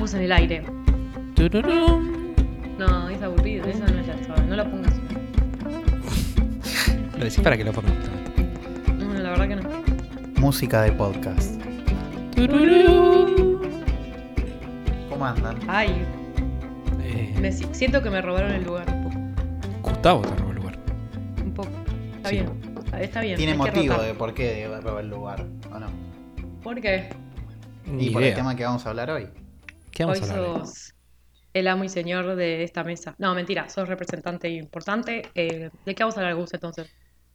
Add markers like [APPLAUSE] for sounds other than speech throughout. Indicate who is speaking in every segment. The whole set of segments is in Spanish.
Speaker 1: dejamos en el aire.
Speaker 2: Tururum.
Speaker 1: No, es aburrido, esa no la sabe, no la pongas.
Speaker 2: Lo decís para que lo pongan.
Speaker 1: No, la verdad que no.
Speaker 3: Música de podcast.
Speaker 2: Tururum.
Speaker 3: ¿Cómo andan?
Speaker 1: Ay,
Speaker 2: Eh,
Speaker 1: me si- siento que me robaron el lugar un poco.
Speaker 2: Gustavo te robó el lugar.
Speaker 1: Un poco. Está
Speaker 2: Sí.
Speaker 1: bien. Está bien.
Speaker 3: Tiene
Speaker 1: hay que
Speaker 3: motivo
Speaker 1: rotar.
Speaker 3: de por qué de robar el lugar, ¿o no?
Speaker 1: ¿Por qué?
Speaker 2: Ni
Speaker 3: Y por el
Speaker 2: idea.
Speaker 3: tema que vamos a hablar hoy.
Speaker 2: ¿Qué vamos
Speaker 1: Hoy
Speaker 2: a hablar? hoy?
Speaker 1: sos el amo y señor de esta mesa. No, mentira, sos representante importante. Eh, ¿De qué vamos a hablar, Gus, entonces?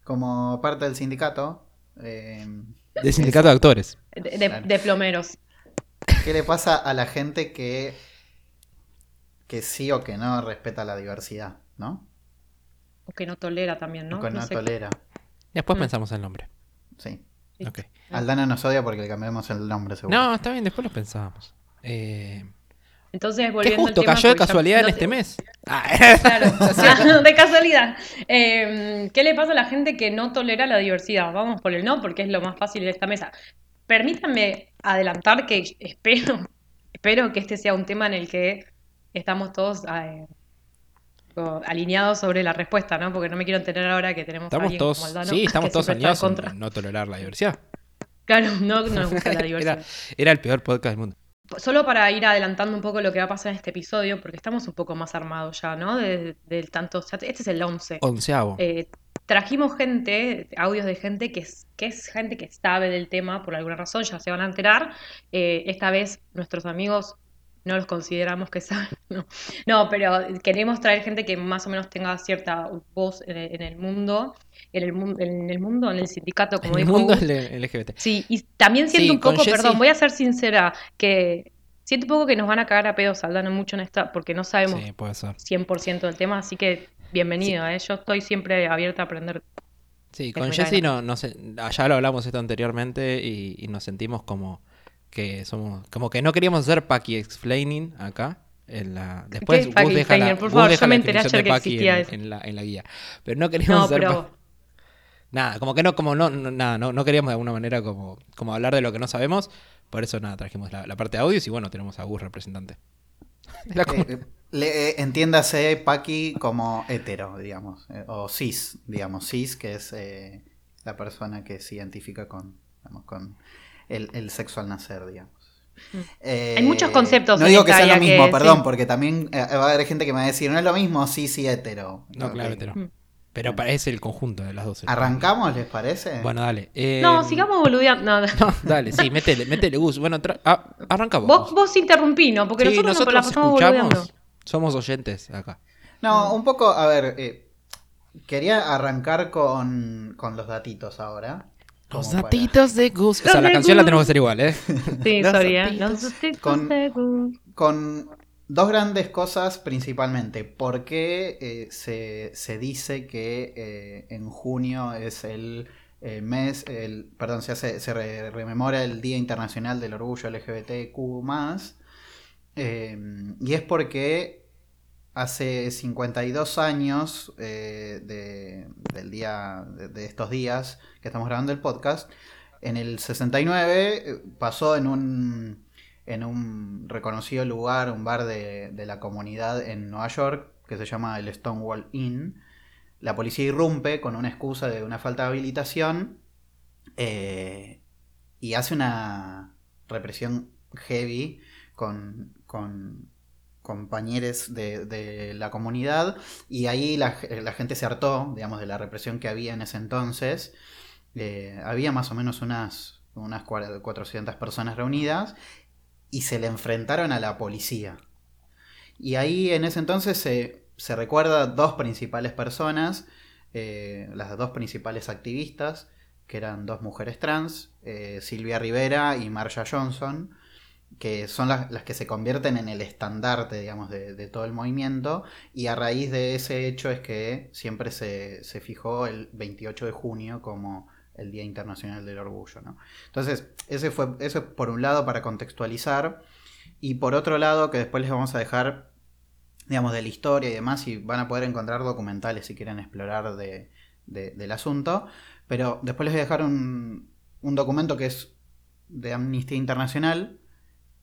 Speaker 3: Como parte del sindicato, eh,
Speaker 2: De sindicato de actores.
Speaker 1: De, de-
Speaker 3: Claro.
Speaker 1: de plomeros.
Speaker 3: ¿qué le pasa a la gente que, que sí o que no respeta la diversidad, ¿no?
Speaker 1: O que no tolera también, ¿no?
Speaker 3: O que no,
Speaker 1: No sé.
Speaker 3: tolera.
Speaker 2: Después
Speaker 1: Mm.
Speaker 2: pensamos el nombre.
Speaker 3: Sí.
Speaker 1: Sí.
Speaker 2: Ok.
Speaker 3: Aldana nos odia porque le cambiamos el nombre, seguro.
Speaker 2: No, está bien, después lo pensábamos. Eh,
Speaker 1: Entonces,
Speaker 2: ¿Qué
Speaker 1: volviendo al
Speaker 2: justo
Speaker 1: tema,
Speaker 2: cayó de casualidad en este mes? Ah,
Speaker 1: Claro, Ah, [LAUGHS] [LAUGHS] de casualidad. Eh, ¿Qué le pasa a la gente que no tolera la diversidad? Vamos por el no, porque es lo más fácil de esta mesa. Permítanme adelantar que espero, [LAUGHS] espero que este sea un tema en el que estamos todos eh, alineados sobre la respuesta, ¿no? Porque no me quiero enterar ahora que tenemos a
Speaker 2: estamos
Speaker 1: alguien
Speaker 2: todos,
Speaker 1: como Aldano
Speaker 2: sí, estamos todos alineados
Speaker 1: en contra.
Speaker 2: no tolerar la diversidad.
Speaker 1: Claro, no, no nos gusta la diversidad.
Speaker 2: Era, era el peor podcast del mundo.
Speaker 1: Solo para ir adelantando un poco lo que va a pasar en este episodio, porque estamos un poco más armados ya, ¿no? De- Del tanto, este es el 11.
Speaker 2: Onceavo.
Speaker 1: Eh, trajimos gente, audios de gente que es, que es gente que sabe del tema por alguna razón, ya se van a enterar. Eh, esta vez nuestros amigos no los consideramos que saben, [LAUGHS] no. No, pero queremos traer gente que más o menos tenga cierta voz en el, en el mundo, en el, mu- en el mundo, en el sindicato, como
Speaker 2: en el mundo LGBT.
Speaker 1: Sí, y también siento
Speaker 2: Sí,
Speaker 1: un poco, perdón, voy a ser sincera, que siento un poco que nos van a cagar a pedos Aldana mucho en esta, porque no sabemos
Speaker 2: Sí, puede ser.
Speaker 1: 100% del tema, así que bienvenido, ¿eh? Yo estoy siempre abierta a aprender.
Speaker 2: Sí, con Jessy no, no sé, ya lo hablamos esto anteriormente y, y nos sentimos como que somos, como que no queríamos hacer Paki explaining acá. En la, después
Speaker 1: ¿Qué es
Speaker 2: Gus
Speaker 1: Paki
Speaker 2: deja la?
Speaker 1: Por favor,
Speaker 2: deja
Speaker 1: yo me enteré ayer que
Speaker 2: Paki
Speaker 1: existía
Speaker 2: en,
Speaker 1: eso.
Speaker 2: en la, en la guía. Pero no queríamos
Speaker 1: No,
Speaker 2: hacer
Speaker 1: pero
Speaker 2: Pa- Nada, como que no, como no, no- nada, no, no queríamos de alguna manera como, como hablar de lo que no sabemos. Por eso nada, trajimos la, la parte de audios y bueno, tenemos a Gus representante. [LAUGHS]
Speaker 3: Eh, eh, le- eh, entiéndase Paqui como hetero, digamos, eh, o cis, digamos, cis, que es eh, la persona que se identifica con, digamos, con el, el sexo al nacer, digamos.
Speaker 1: Mm.
Speaker 3: Eh,
Speaker 1: Hay muchos conceptos
Speaker 3: No
Speaker 1: en
Speaker 3: digo que sea lo mismo,
Speaker 1: que-
Speaker 3: perdón,
Speaker 1: sí.
Speaker 3: porque también eh, va a haber gente que me va a decir, no es lo mismo cis y hetero.
Speaker 2: No, claro, hetero.
Speaker 1: Mm.
Speaker 2: Pero parece el conjunto de las dos.
Speaker 3: ¿Arrancamos, les parece?
Speaker 2: Bueno, dale. eh,
Speaker 1: No, sigamos boludeando. No, no.
Speaker 2: No, dale, sí, métele, métele Gus. Bueno, tra- ah, arranca vos.
Speaker 1: Vos, interrumpí, ¿no? Porque
Speaker 2: Sí,
Speaker 1: nosotros, nos la pasamos boludeando.
Speaker 2: escuchamos, somos oyentes acá.
Speaker 3: No, un poco, a ver, eh, quería arrancar con, con los datitos ahora.
Speaker 2: Los
Speaker 3: para-
Speaker 2: datitos de Gus. O sea, la canción la tenemos que hacer igual, ¿eh? [LAUGHS]
Speaker 1: Sí,
Speaker 2: Los
Speaker 1: sorry,
Speaker 2: datitos.
Speaker 1: Los datitos
Speaker 3: Con-
Speaker 1: de Gus.
Speaker 3: Con dos grandes cosas principalmente. ¿Por qué eh, se, se dice que eh, en junio es el eh, mes, el, perdón, se, hace, se re- rememora el Día Internacional del Orgullo LGBTQ+. Eh, y es porque hace 52 años eh, de- del día, de, estos días que estamos grabando el podcast, en el 69 eh, pasó en un, en un reconocido lugar, un bar de, de la comunidad en Nueva York, que se llama el Stonewall Inn. La policía irrumpe con una excusa de una falta de habilitación eh, y hace una represión heavy con, con compañeros de, la comunidad y ahí la, gente se hartó, digamos, de la represión que había en ese entonces. Eh, había más o menos unas, unas 400 personas reunidas y se le enfrentaron a la policía. Y ahí en ese entonces se, se recuerda dos principales personas, eh, las dos principales activistas, que eran dos mujeres trans, eh, Silvia Rivera y Marsha Johnson, que son las, las que se convierten en el estandarte, digamos, de, de, todo el movimiento, y a raíz de ese hecho es que siempre se, se fijó el 28 de junio como el Día Internacional del Orgullo. ¿no? Entonces, ese fue, eso es por un lado para contextualizar, y por otro lado, que después les vamos a dejar, digamos, de la historia y demás, y van a poder encontrar documentales si quieren explorar de, de, del asunto, pero después les voy a dejar un, un documento que es de Amnistía Internacional,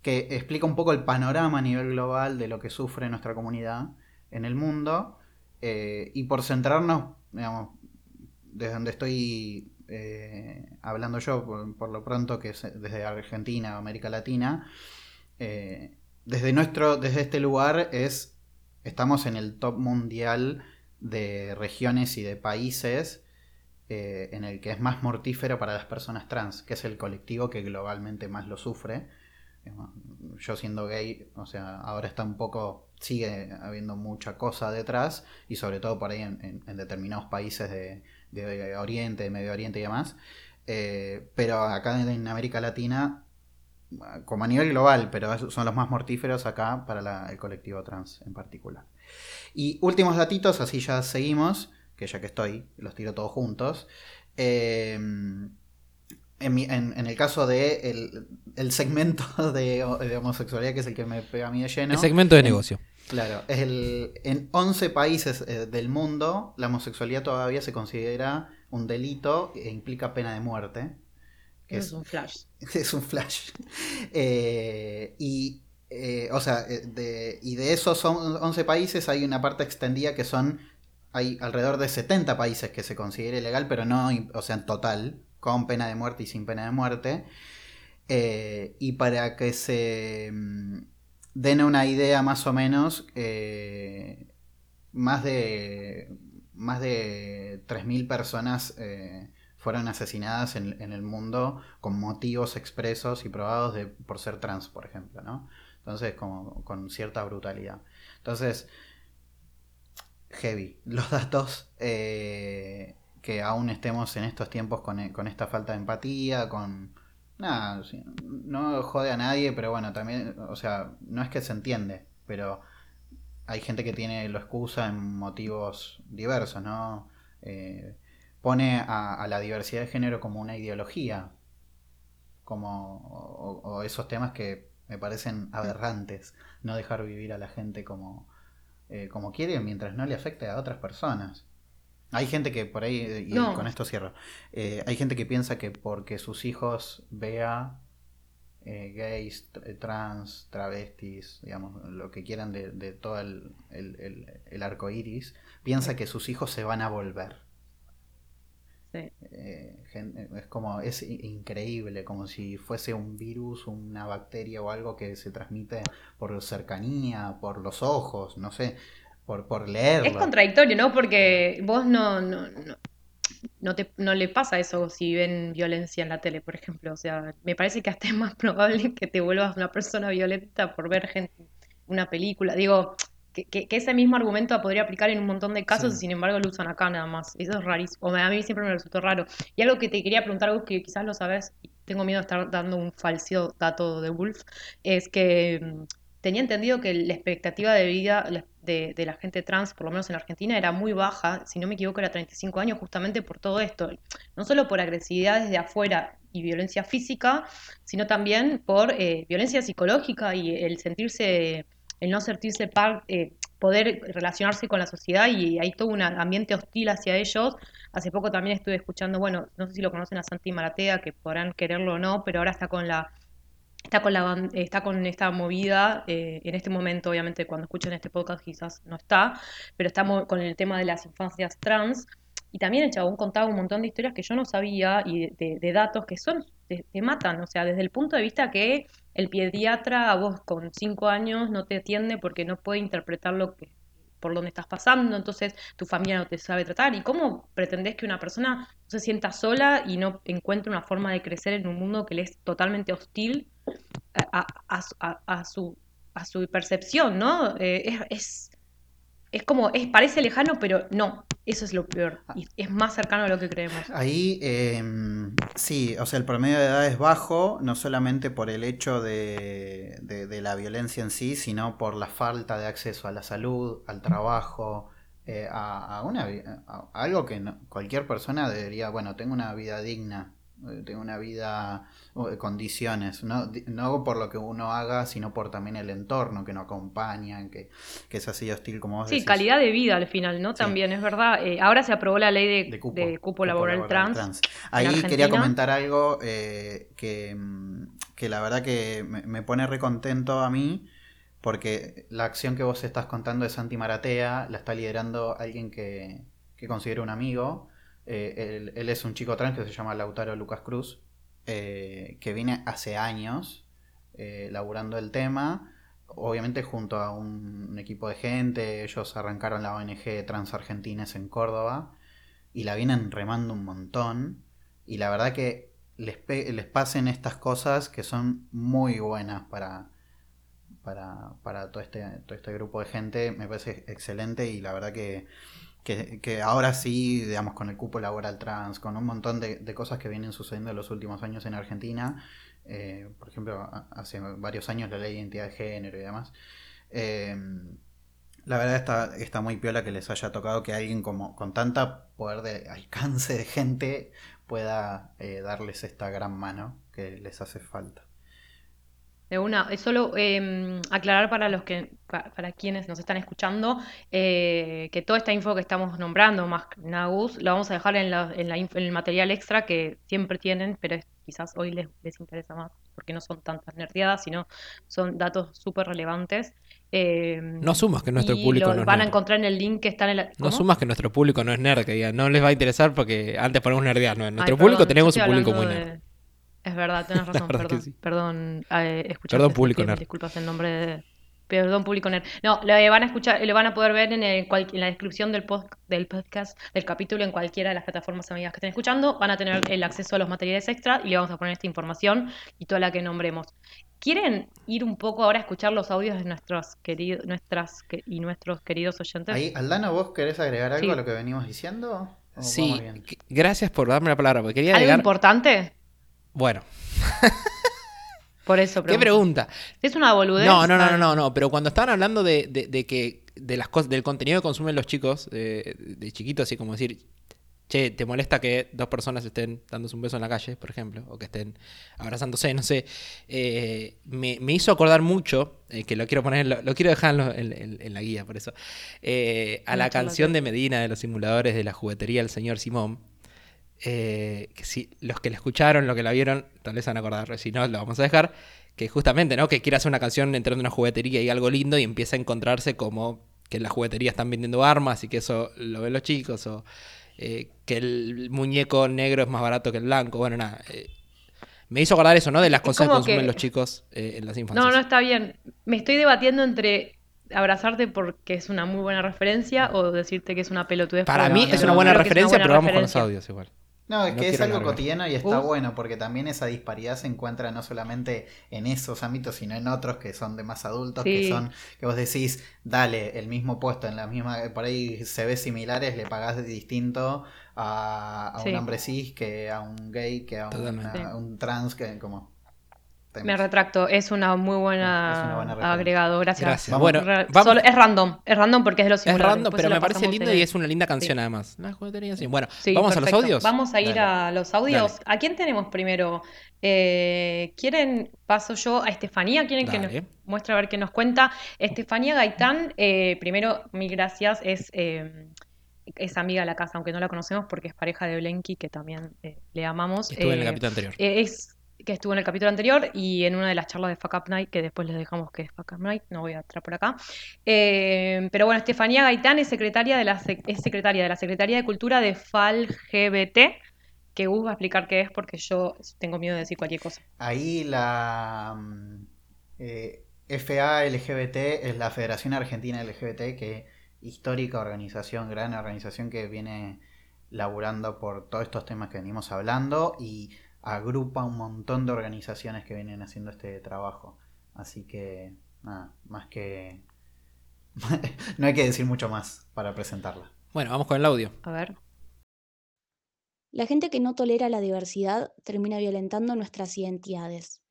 Speaker 3: que explica un poco el panorama a nivel global de lo que sufre nuestra comunidad en el mundo. Eh, y por centrarnos, digamos, desde donde estoy eh, hablando yo, por, lo pronto, que es desde Argentina, América Latina, eh, desde, nuestro, desde este lugar es, estamos en el top mundial de regiones y de países en el que es más mortífero para las personas trans, que es el colectivo que globalmente más lo sufre yo siendo gay, o sea, ahora está un poco, sigue habiendo mucha cosa detrás, y sobre todo por ahí en, determinados países de, Oriente, Medio Oriente y demás. Eh, pero acá en América Latina, como a nivel global, pero son los más mortíferos acá para el colectivo trans en particular. Y últimos datitos, así ya seguimos, que ya que estoy, los tiro todos juntos. Eh, en, el caso de el, segmento [LAUGHS] de, homosexualidad, que es el que me pega a mí de lleno.
Speaker 2: El segmento de negocio.
Speaker 3: Claro, es el, en 11 países eh, del mundo la homosexualidad todavía se considera un delito e implica pena de muerte.
Speaker 1: es, un flash. [LAUGHS]
Speaker 3: Es un flash. [LAUGHS] Eh, y, eh, o sea, de, y de esos 11 países hay una parte extendida que son, hay alrededor de 70 países que se considera ilegal, pero no, o sea, en total, con pena de muerte y sin pena de muerte. Eh, y para que se mm, den una idea más o menos, eh, más de, más de 3.000 personas eh, fueron asesinadas en, el mundo con motivos expresos y probados de, por ser trans, por ejemplo, ¿no? Entonces, como, con cierta brutalidad. Entonces, heavy. [LAUGHS] Los datos que aún estemos en estos tiempos con, e, con esta falta de empatía, con... Nada, no jode a nadie, pero bueno, también, o sea, no es que se entiende, pero hay gente que tiene lo excusa en motivos diversos, ¿no? Eh, pone a, la diversidad de género como una ideología, como o, esos temas que me parecen aberrantes, no dejar vivir a la gente como, eh, como quiere mientras no le afecte a otras personas. Hay gente que por ahí, y con esto cierro, eh, hay gente que piensa que porque sus hijos vea eh, gays, eh, trans, travestis, digamos, lo que quieran de, todo el, el, arco iris, piensa que sus hijos se van a volver. Sí. es como, es increíble, como si fuese un virus, una bacteria o algo que se transmite por cercanía, por los ojos, no sé por, por leerlo.
Speaker 1: Es contradictorio, ¿no? Porque vos no, no, no, te, no le pasa eso si ven violencia en la tele, por ejemplo. O sea, me parece que hasta es más probable que te vuelvas una persona violenta por ver gente, una película. Digo, que, que, ese mismo argumento podría aplicar en un montón de casos y sin embargo lo usan acá nada más. Eso es rarísimo. O a mí siempre me resultó raro. Y algo que te quería preguntar, algo que quizás lo sabes, y tengo miedo de estar dando un falso dato de Wolf, es que tenía entendido que la expectativa de vida de, la gente trans, por lo menos en Argentina, era muy baja, si no me equivoco era 35 años, justamente por todo esto, no solo por agresividad desde afuera y violencia física, sino también por eh, violencia psicológica y el sentirse, el no sentirse parte, eh, poder relacionarse con la sociedad y hay todo un ambiente hostil hacia ellos. Hace poco también estuve escuchando, bueno, no sé si lo conocen a Santi Maratea, que podrán quererlo o no, pero ahora está con la está con, la, está con esta movida, eh, en este momento obviamente cuando escuchen este podcast quizás no está, pero estamos con el tema de las infancias trans. Y también el chabón contaba un montón de historias que yo no sabía y de, datos que son, te, matan, o sea, desde el punto de vista que el pediatra a vos con cinco años no te atiende porque no puede interpretar lo que por donde estás pasando, entonces tu familia no te sabe tratar. ¿Y cómo pretendés que una persona no se sienta sola y no encuentre una forma de crecer en un mundo que le es totalmente hostil a, su, a su percepción, ¿no? Eh, es, como, es, parece lejano, pero no, eso es lo peor. Y es más cercano a lo que creemos.
Speaker 3: Ahí, em, sí, o sea, el promedio de edad es bajo, no solamente por el hecho de, de, la violencia en sí, sino por la falta de acceso a la salud, al trabajo. Eh, a, una, algo que cualquier persona debería, bueno, tengo una vida digna, eh, tengo una vida, condiciones, no, no por lo que uno haga, sino por también el entorno que nos acompaña, que, que es así hostil como vos
Speaker 1: Sí, calidad de vida al final, ¿no? También es verdad. Eh, ahora se aprobó la ley de, cupo, laboral, trans.
Speaker 3: Ahí quería comentar algo eh, que, que la verdad que me, me pone recontento a mí, porque la acción que vos estás contando de Santi Maratea la está liderando alguien que, que considero un amigo. Eh, él, él es un chico trans que se llama Lautaro Lucas Cruz, eh, que viene hace años eh, laburando el tema, obviamente junto a un, equipo de gente, ellos arrancaron la ONG Trans Argentines en Córdoba y la vienen remando un montón. Y la verdad que les, les pasen estas cosas que son muy buenas para, para, para todo, este, todo este grupo de gente, me parece excelente y la verdad que, que, ahora sí, digamos, con el cupo laboral trans, con un montón de, de cosas que vienen sucediendo en los últimos años en Argentina, eh, por ejemplo, hace varios años la ley de identidad de género y demás, eh, la verdad está, está muy piola que les haya tocado que alguien como con tanta poder de alcance de gente pueda eh, darles esta gran mano que les hace falta.
Speaker 1: De una, es solo eh, aclarar para los que, pa- para, quienes nos están escuchando, eh, que toda esta info que estamos nombrando, más Nagus, la vamos a dejar en, la, en, la en el material extra que siempre tienen, pero es- quizás hoy les, les interesa más, porque no son tantas nerdeadas, sino son datos súper relevantes. Eh,
Speaker 2: No sumas que nuestro público
Speaker 1: lo
Speaker 2: no es
Speaker 1: van a encontrar en el link que está en el...
Speaker 2: No sumas que nuestro público no es nerd, que digan, no les va a interesar porque antes ponemos nerdear. No, en nuestro
Speaker 1: Ay,
Speaker 2: público
Speaker 1: perdón,
Speaker 2: tenemos un público muy nerd.
Speaker 1: de- Es verdad, tenés [LAUGHS] razón, perdón.
Speaker 2: sí.
Speaker 1: Perdón, eh,
Speaker 2: Perdón, público nerd.
Speaker 1: Disculpas el nombre de... Perdón, público nerd. No, lo van a escuchar, lo van a poder ver en, el cual- en la descripción del, pod- del podcast, del capítulo, en cualquiera de las plataformas amigas que estén escuchando. Van a tener el acceso a los materiales extra y le vamos a poner esta información y toda la que nombremos. ¿Quieren ir un poco ahora a escuchar los audios de nuestros queridos, nuestras que- y nuestros queridos oyentes?
Speaker 3: Ahí, Aldano, ¿vos querés agregar algo
Speaker 1: Sí.
Speaker 3: a lo que venimos diciendo? ¿O
Speaker 2: Sí, gracias por darme la palabra, porque quería
Speaker 1: ¿Algo
Speaker 2: agregar...
Speaker 1: importante?
Speaker 2: Bueno,
Speaker 1: Por eso
Speaker 2: ¿qué pregunta?
Speaker 1: ¿Es una boludez?
Speaker 2: No, no, no, no, no, no, pero cuando estaban hablando de, de- de que de las cosas, del contenido que consumen los chicos, de, de chiquitos, así como decir, che, ¿te molesta que dos personas estén dándose un beso en la calle, por ejemplo? O que estén abrazándose, no sé. Eh, me, me hizo acordar mucho, eh, que lo quiero poner, lo, lo quiero dejar en, lo- en- en- en la guía, por eso, eh, a la canción de Medina de los simuladores de la juguetería del señor Simón. Eh, que si los que la escucharon, los que la vieron, tal vez van a acordar, si no, lo vamos a dejar. Que justamente, ¿no? Que quiere hacer una canción entrando en una juguetería y algo lindo y empieza a encontrarse como que en la juguetería están vendiendo armas y que eso lo ven los chicos, o eh, que el muñeco negro es más barato que el blanco. Bueno, nada. eh, me hizo acordar eso, ¿no? De las cosas que consumen
Speaker 1: que-
Speaker 2: los chicos eh, en las infancias.
Speaker 1: No, no está bien. Me estoy debatiendo entre abrazarte porque es una muy buena referencia o decirte que es una pelotudez.
Speaker 2: Para mí es una buena referencia, pero vamos con los audios igual.
Speaker 3: No, es
Speaker 2: No
Speaker 3: que es algo cotidiano y está
Speaker 1: Uf.
Speaker 3: bueno porque también esa disparidad se encuentra no solamente en esos ámbitos, sino en otros que son de más adultos, que son, que vos decís, dale, el mismo puesto en la misma, por ahí se ve similares, le pagás de distinto a, a
Speaker 1: Sí.
Speaker 3: un hombre cis que a un gay, que a, a un trans, que como...
Speaker 1: Me retracto, es una muy buena,
Speaker 3: Es una buena referencia.
Speaker 1: agregado, gracias.
Speaker 2: Gracias.
Speaker 3: Vamos.
Speaker 2: Bueno,
Speaker 1: Re-
Speaker 2: vamos-
Speaker 1: solo- es random, es random porque es de los
Speaker 2: Es random,
Speaker 1: Después
Speaker 2: pero me parece lindo y es una linda canción
Speaker 1: Sí.
Speaker 2: además. La juguetería, sí. Bueno,
Speaker 1: Sí,
Speaker 2: ¿vamos a los audios?
Speaker 1: Vamos a ir
Speaker 3: Dale.
Speaker 1: a los audios.
Speaker 2: Dale.
Speaker 1: ¿A quién tenemos primero? Eh, ¿quieren, paso yo a Estefanía? ¿Quieren que nos muestre a ver qué nos cuenta? Estefanía Gaitán, eh, primero, mil gracias, es, eh, es amiga de la casa, aunque no la conocemos porque es pareja de Blenky, que también eh, le amamos.
Speaker 2: Estuve en el
Speaker 1: Eh,
Speaker 2: capítulo anterior.
Speaker 1: eh, es que estuvo en el capítulo anterior y en una de las charlas de Fuck Up Night, que después les dejamos que es Fuck Up Night, no voy a entrar por acá. Eh, pero bueno, Estefanía Gaitán es secretaria de la, es secretaria de la Secretaría de Cultura de FALGBT, que Gus va a explicar qué es porque yo tengo miedo de decir cualquier cosa.
Speaker 3: Ahí la mm, eh, FA LGBT es la Federación Argentina LGBT, que histórica organización, gran organización que viene laburando por todos estos temas que venimos hablando y agrupa un montón de organizaciones que vienen haciendo este trabajo. Así que, nada, más que... [LAUGHS] no hay que decir mucho más para presentarla.
Speaker 2: Bueno, vamos con el audio.
Speaker 1: A ver.
Speaker 4: La gente que no tolera la diversidad termina violentando nuestras identidades.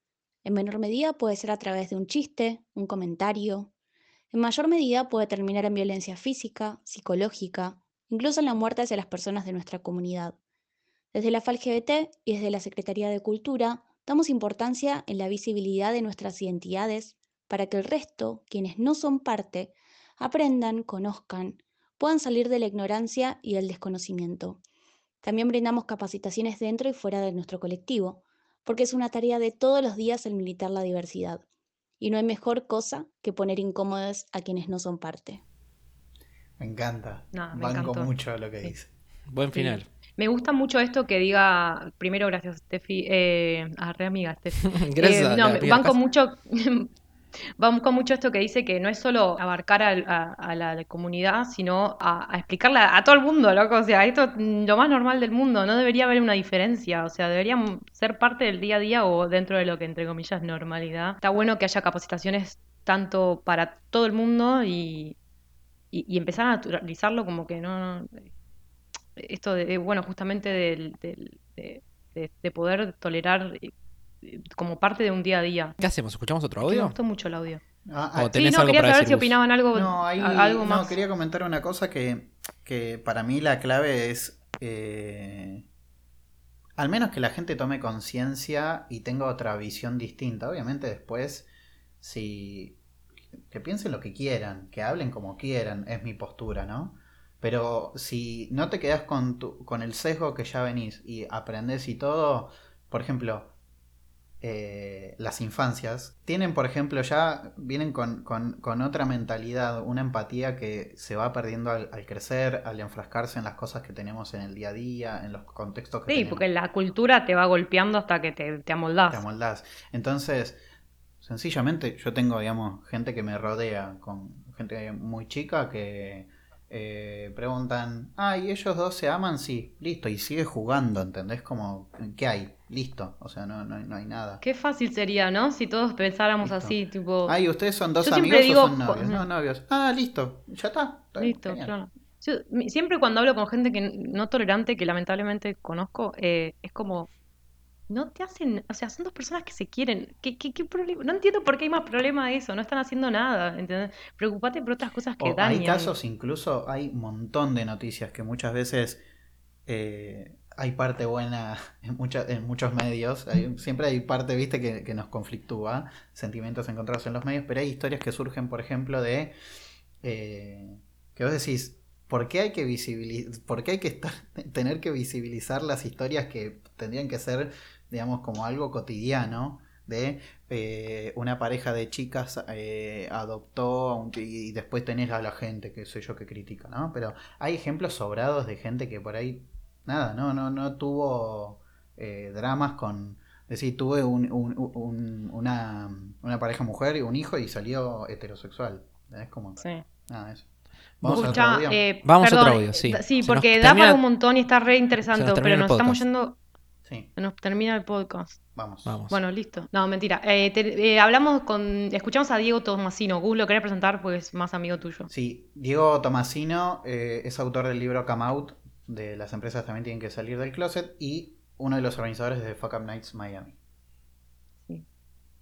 Speaker 4: En menor medida puede ser a través de un chiste, un comentario. En mayor medida puede terminar en violencia física, psicológica, incluso en la muerte hacia las personas de nuestra comunidad. Desde la FALGBT y desde la Secretaría de Cultura damos importancia en la visibilidad de nuestras identidades para que el resto, quienes no son parte, aprendan, conozcan, puedan salir de la ignorancia y del desconocimiento. También brindamos capacitaciones dentro y fuera de nuestro colectivo, porque es una tarea de todos los días el militar la diversidad. Y no hay mejor cosa que poner incómodos a quienes no son parte.
Speaker 3: Me encanta.
Speaker 1: No, me
Speaker 3: Banco
Speaker 1: encantó.
Speaker 3: mucho lo que
Speaker 1: Sí.
Speaker 3: dice.
Speaker 2: Buen
Speaker 1: Sí. Me gusta mucho esto que diga, primero gracias Steffi, eh, a re amiga Steffi. [LAUGHS]
Speaker 2: Gracias
Speaker 1: Eh, no, banco mucho, [LAUGHS] banco mucho esto que dice que no es solo abarcar a, a la comunidad, sino a, a explicarle a, a todo el mundo, loco. O sea, esto es lo más normal del mundo, no debería haber una diferencia. O sea, deberían ser parte del día a día o dentro de lo que entre comillas normalidad. Está bueno que haya capacitaciones tanto para todo el mundo y, y, y empezar a naturalizarlo como que no, no- esto de, bueno, justamente del, del- de, de- de poder tolerar eh, como parte de un día a día.
Speaker 2: ¿Qué hacemos? ¿Escuchamos otro
Speaker 1: Me
Speaker 2: audio?
Speaker 1: gustó mucho el audio.
Speaker 3: Ah,
Speaker 2: O
Speaker 3: ah,
Speaker 1: Sí,
Speaker 2: ¿Tenés
Speaker 1: no, quería saber si opinaban algo,
Speaker 3: No, ahí,
Speaker 1: algo
Speaker 3: no,
Speaker 1: más.
Speaker 3: quería comentar una cosa que, que para mí la clave es, eh, al menos que la gente tome conciencia y tenga otra visión distinta. Obviamente después, si que piensen lo que quieran, que hablen como quieran, es mi postura, ¿no? Pero si no te quedas con, tu, con el sesgo que ya venís y aprendés y todo, por ejemplo, eh, las infancias tienen, por ejemplo, ya vienen con, con- con otra mentalidad, una empatía que se va perdiendo al, al crecer, al enfrascarse en las cosas que tenemos en el día a día, en los contextos que
Speaker 1: Sí,
Speaker 3: tenemos.
Speaker 1: porque la cultura te va golpeando hasta que te, te amoldás.
Speaker 3: Te amoldás. Entonces, sencillamente, yo tengo, digamos, gente que me rodea, con gente muy chica que eh, preguntan, ah, ¿y ellos dos se aman? Sí, listo, y sigue jugando, ¿entendés? Como, ¿qué hay? Listo, o sea, no, no, no hay nada.
Speaker 1: Qué fácil sería, ¿no? Si todos pensáramos
Speaker 3: Listo.
Speaker 1: así, tipo,
Speaker 3: Ay, ¿ustedes son dos
Speaker 1: Yo
Speaker 3: amigos
Speaker 1: digo,
Speaker 3: o son novios? No, novios. Ah, listo, ya está. está
Speaker 1: listo, claro. Yo, siempre cuando hablo con gente que no tolerante, que lamentablemente conozco, eh, es como, no te hacen, o sea, son dos personas que se quieren. ¿Qué, qué, qué problema? No entiendo por qué hay más problema de eso, no están haciendo nada, ¿entendés? Preocupate por otras cosas que
Speaker 3: O hay
Speaker 1: dañan.
Speaker 3: casos, incluso hay un montón de noticias que muchas veces eh, hay parte buena [LAUGHS] en, mucha- en muchos medios. Hay- siempre hay parte, viste, que, que nos conflictúa, sentimientos encontrados en los medios, pero hay historias que surgen, por ejemplo, de eh, que vos decís, ¿por qué hay que visibilizar, por qué hay que estar, [LAUGHS] tener que visibilizar las historias que tendrían que ser, digamos, como algo cotidiano? de eh, una pareja de chicas eh, adoptó a un- y después tenés a la gente que sé yo que critica, ¿no? Pero hay ejemplos sobrados de gente que por ahí nada, no no no tuvo eh, dramas con es decir, tuve un- un- un- una, una pareja mujer y un hijo y salió heterosexual. Es como
Speaker 1: Sí.
Speaker 3: nada eso. Vamos a otro audio.
Speaker 1: eh,
Speaker 2: Vamos a otro audio, sí.
Speaker 1: Sí, porque da
Speaker 2: termina-
Speaker 1: para un montón y está re interesante, pero nos estamos yendo,
Speaker 3: Sí,
Speaker 1: se nos termina el podcast.
Speaker 3: vamos.
Speaker 2: Vamos.
Speaker 1: Bueno, listo. No, mentira. Eh, te- eh, hablamos con, escuchamos a Diego Tomasino. Gus lo quería presentar porque es más amigo tuyo.
Speaker 3: Sí, Diego Tomasino eh, es autor del libro Come Out, de las empresas también tienen que salir del closet, y uno de los organizadores de Fuck Up Nights Miami.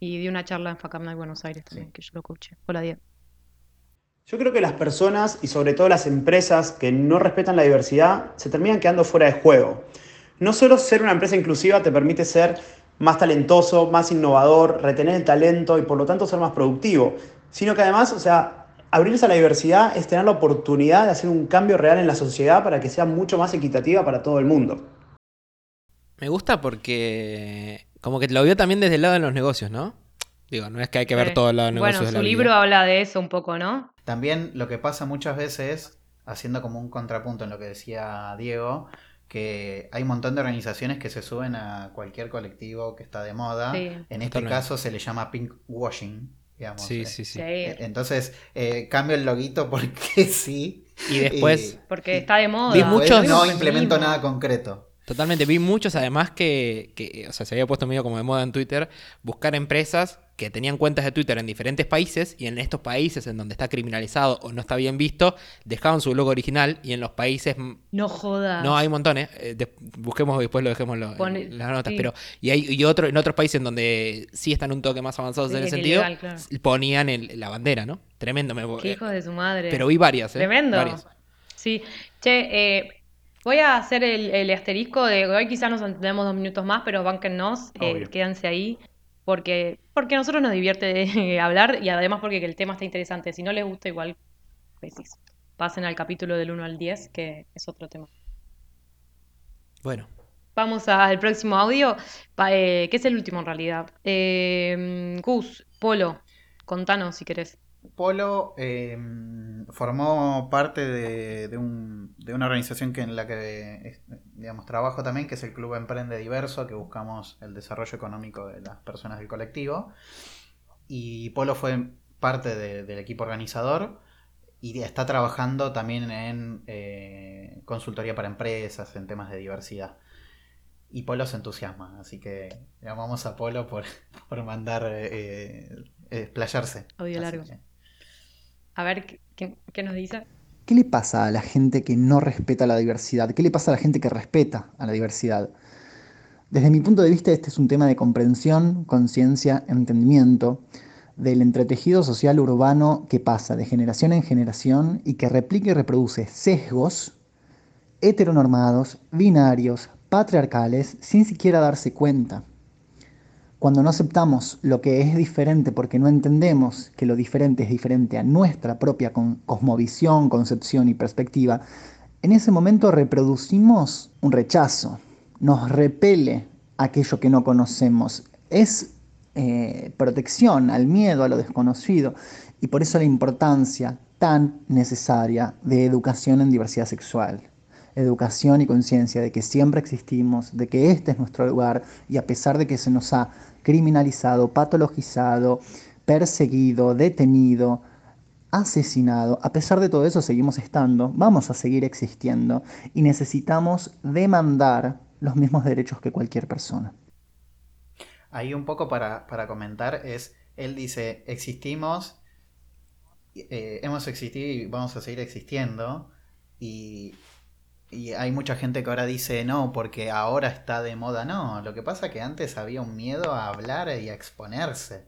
Speaker 1: Y di una charla en FACAM Night Buenos Aires también,
Speaker 3: Sí.
Speaker 1: que yo lo coaché. Hola, Diego.
Speaker 5: Yo creo que las personas y sobre todo las empresas que no respetan la diversidad se terminan quedando fuera de juego. No solo ser una empresa inclusiva te permite ser más talentoso, más innovador, retener el talento y por lo tanto ser más productivo, sino que además, o sea, abrirse a la diversidad es tener la oportunidad de hacer un cambio real en la sociedad para que sea mucho más equitativa para todo el mundo.
Speaker 2: Me gusta porque como que lo vio también desde el lado de los negocios, ¿no? Digo, no es que hay que ver
Speaker 1: Sí.
Speaker 2: todo el lado de los negocios
Speaker 1: Bueno,
Speaker 2: de
Speaker 1: su
Speaker 2: la
Speaker 1: libro
Speaker 2: vida.
Speaker 1: habla de eso un poco, ¿no?
Speaker 3: También lo que pasa muchas veces, haciendo como un contrapunto en lo que decía Diego, que hay un montón de organizaciones que se suben a cualquier colectivo que está de moda.
Speaker 1: Sí.
Speaker 3: En este
Speaker 2: Totalmente.
Speaker 3: caso se le llama pink washing, digamos.
Speaker 2: Sí,
Speaker 3: eh.
Speaker 2: sí, sí.
Speaker 1: Sí.
Speaker 3: Entonces, eh, cambio el loguito porque [LAUGHS] sí.
Speaker 2: Y después,
Speaker 3: Y-
Speaker 1: Porque está de moda.
Speaker 2: Muchos-
Speaker 3: no implemento
Speaker 1: mismo.
Speaker 3: nada concreto.
Speaker 2: Totalmente, vi muchos además que, que, o sea, se había puesto medio como de moda en Twitter, buscar empresas que tenían cuentas de Twitter en diferentes países y en estos países en donde está criminalizado o no está bien visto, dejaban su logo original y en los países
Speaker 1: No jodas.
Speaker 2: No, hay montones. eh, de- busquemos y después lo dejemos lo- en las notas.
Speaker 1: sí.
Speaker 2: Pero, y hay y otro, en otros países en donde sí están un toque más avanzados
Speaker 1: Sí,
Speaker 2: en ese sentido,
Speaker 1: claro.
Speaker 2: ponían el- la bandera, ¿no? Tremendo. Me,
Speaker 1: Qué
Speaker 2: eh,
Speaker 1: hijos de su madre.
Speaker 2: pero vi varias, ¿eh?
Speaker 1: Tremendo.
Speaker 2: Varias.
Speaker 1: Sí. Che, eh, voy a hacer el, el asterisco de hoy quizás nos entendemos dos minutos más, pero bánquennos, eh, quédense ahí. Porque, porque a nosotros nos divierte hablar y además porque el tema está interesante. Si no les gusta, igual decís, pasen al capítulo del 1 al 10, que es otro tema.
Speaker 2: Bueno,
Speaker 1: vamos al próximo audio, eh, que es el último en realidad. Eh, Gus, Polo, contanos si querés.
Speaker 3: Polo em, formó parte de, una organización que en la que digamos, trabajo también, que es el Club Emprende Diverso, que buscamos el desarrollo económico de las personas del colectivo. Y Polo fue parte del equipo organizador y está trabajando también en eh, consultoría para empresas, en temas de diversidad. Y Polo se entusiasma, así que llamamos a Polo por, [LAUGHS] mandar eh, explayarse.
Speaker 1: Audio largo. A ver, ¿qué, ¿qué nos dice?
Speaker 6: ¿Qué le pasa a la gente que no respeta la diversidad? ¿Qué le pasa a la gente que respeta a la diversidad? Desde mi punto de vista, este es un tema de comprensión, conciencia, entendimiento del entretejido social urbano que pasa de generación en generación y que replica y reproduce sesgos heteronormados, binarios, patriarcales, sin siquiera darse cuenta. Cuando no aceptamos lo que es diferente porque no entendemos que lo diferente es diferente a nuestra propia cosmovisión, concepción y perspectiva, en ese momento reproducimos un rechazo, nos repele aquello que no conocemos. Es eh, protección al miedo, a lo desconocido, y por eso la importancia tan necesaria de educación en diversidad sexual educación y conciencia de que siempre existimos, de que este es nuestro lugar y a pesar de que se nos ha criminalizado, patologizado, perseguido, detenido, asesinado, a pesar de todo eso seguimos estando, vamos a seguir existiendo y necesitamos demandar los mismos derechos que cualquier persona.
Speaker 3: Ahí un poco para, comentar es, él dice, existimos, eh, hemos existido y vamos a seguir existiendo y y hay mucha gente que ahora dice no, porque ahora está de moda. No, lo que pasa es que antes había un miedo a hablar y a exponerse.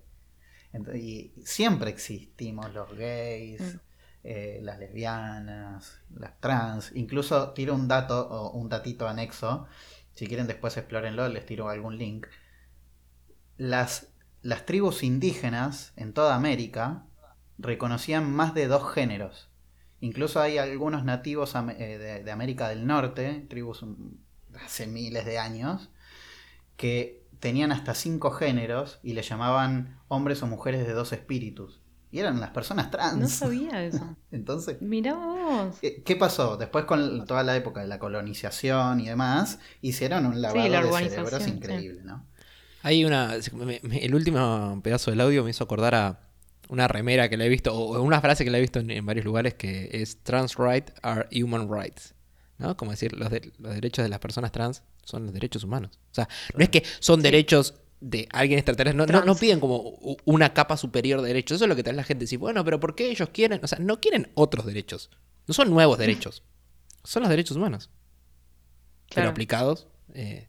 Speaker 3: y siempre existimos los gays, mm. eh, las lesbianas, las trans. Incluso tiro un dato o un datito anexo. Si quieren después explórenlo, les tiro algún link. Las, las tribus indígenas en toda América reconocían más de dos géneros Incluso hay algunos nativos eh, de, América del Norte, tribus hace miles de años, que tenían hasta cinco géneros y le llamaban hombres o mujeres de dos espíritus. Y eran las personas trans.
Speaker 1: No sabía eso. [LAUGHS]
Speaker 3: Entonces.
Speaker 1: Mirá vos.
Speaker 3: ¿Qué pasó? Después, con toda la época de la colonización y demás, hicieron un lavado de cerebros increíble, ¿no?
Speaker 2: Hay una. El último pedazo del audio me hizo acordar a una remera que le he visto, o una frase que le he visto en, varios lugares, que es trans rights are human rights. ¿no? Como decir, los, los derechos de las personas trans son los derechos humanos. O sea, no es que son derechos de alguien extraterrestre. No, no, piden como una capa superior de derechos. Eso es lo que trae la gente. Dice, bueno, pero ¿por qué ellos quieren? O sea, no quieren otros derechos. No son nuevos derechos. Son los derechos humanos. Pero aplicados eh,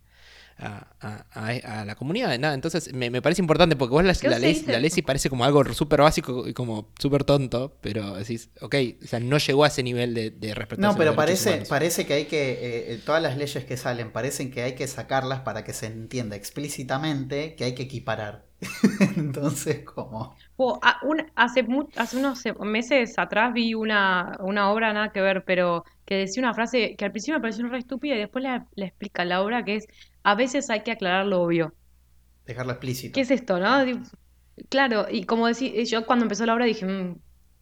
Speaker 2: a, la comunidad. Nada, entonces me, parece importante porque vos la, ley, la ley sí parece como algo súper básico y como súper tonto, pero decís, ok, o sea, no llegó a ese nivel de, de
Speaker 3: No, pero parece, parece que hay que, eh, eh, todas las leyes que salen parecen que hay que sacarlas para que se entienda explícitamente que hay que equiparar. [LAUGHS] entonces, como...
Speaker 1: hace, hace unos meses atrás vi una, una obra nada que ver, pero que decía una frase que al principio me pareció re estúpida y después le, le explica la obra que es a veces hay que aclarar lo obvio.
Speaker 3: Dejarlo explícito.
Speaker 1: ¿Qué es esto, no? Claro, y como decía, yo cuando empezó la obra dije, mm",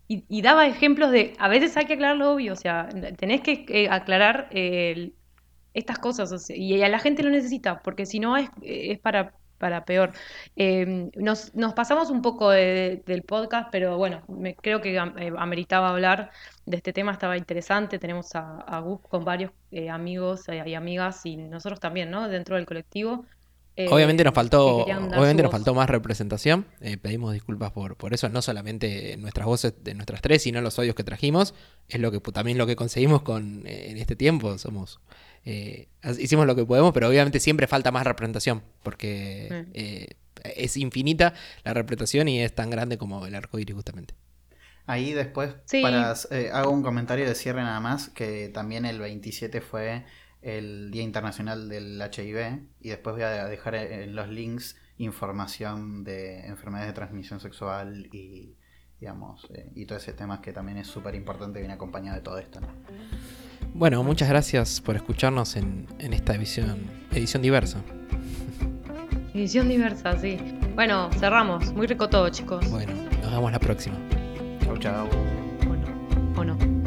Speaker 1: y, daba ejemplos de, a veces hay que aclarar lo obvio, o sea, tenés que eh, aclarar eh, estas cosas, y a la gente lo necesita, porque si no es, es para, para peor. Em, nos, nos, pasamos un poco del podcast, pero bueno, me, creo que eh, ameritaba hablar de este tema, estaba interesante. Tenemos a, Gus con varios eh, amigos eh, y amigas y nosotros también, ¿no? Dentro del colectivo.
Speaker 2: obviamente nos faltó, obviamente nos faltó más representación. pedimos disculpas por, por eso, no solamente nuestras voces de nuestras tres, sino los audios que trajimos. Es lo que también lo que conseguimos con en este tiempo. Somos eh, hicimos lo que podemos, pero obviamente siempre falta más representación, porque eh, es infinita la representación y es tan grande como el arco iris justamente.
Speaker 3: Ahí después para, eh, hago un comentario de cierre nada más, que también el 27 fue el Día Internacional del HIV y después voy a dejar en los links información de enfermedades de transmisión sexual y digamos y todo ese tema que también es súper importante viene acompañado de todo esto.
Speaker 2: Bueno, muchas gracias por escucharnos en, en esta edición, edición diversa.
Speaker 1: Edición diversa, sí. Bueno, cerramos. Muy rico todo, chicos.
Speaker 2: Bueno, nos vemos la próxima.
Speaker 3: Chau, chau. Bueno, o no.